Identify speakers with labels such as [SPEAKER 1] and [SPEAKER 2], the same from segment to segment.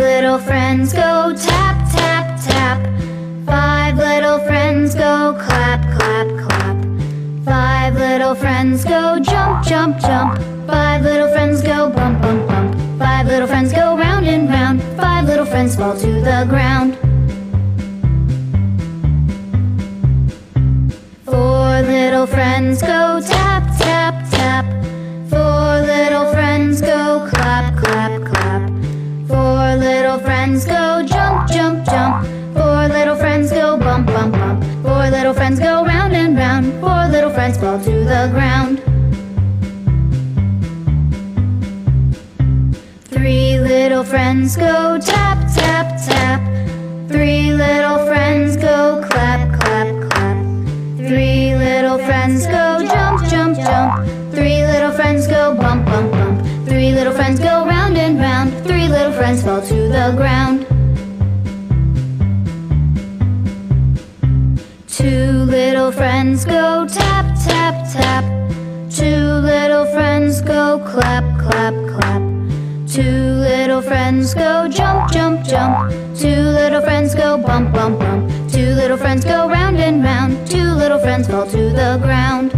[SPEAKER 1] little friends go tap, tap, tap. Five little friends go clap, clap, clap. Five little friends go jump, jump, jump. Five little friends go bump, bump, bump. Five little friends go round and round. Five little friends fall to the ground. Four little friends go tap, friends fall to the ground. Three little friends go tap, tap, tap. Three little friends go clap, clap, clap. Three little friends go jump, jump, jump. Three little friends go bump, bump, bump. Three little friends go round and round. Three little friends fall to the ground. Two little friends go tap, tap, tap. Two little friends go clap, clap, clap. Two little friends go jump, jump, jump. Two little friends go bump, bump, bump. Two little friends go round and round. Two little friends fall to the ground.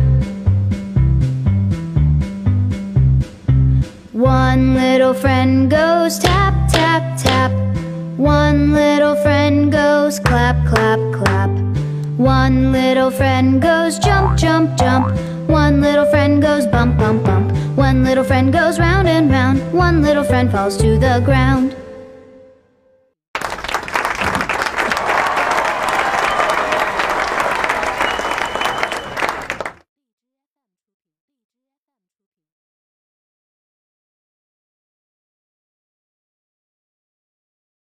[SPEAKER 1] One little friend goes tap, tap, tap. One little friend goes clap, clap, clap. One little friend goes jump, jump, jump. One little friend goes bump, bump, bump. One little friend goes round and round. One little friend falls to the ground.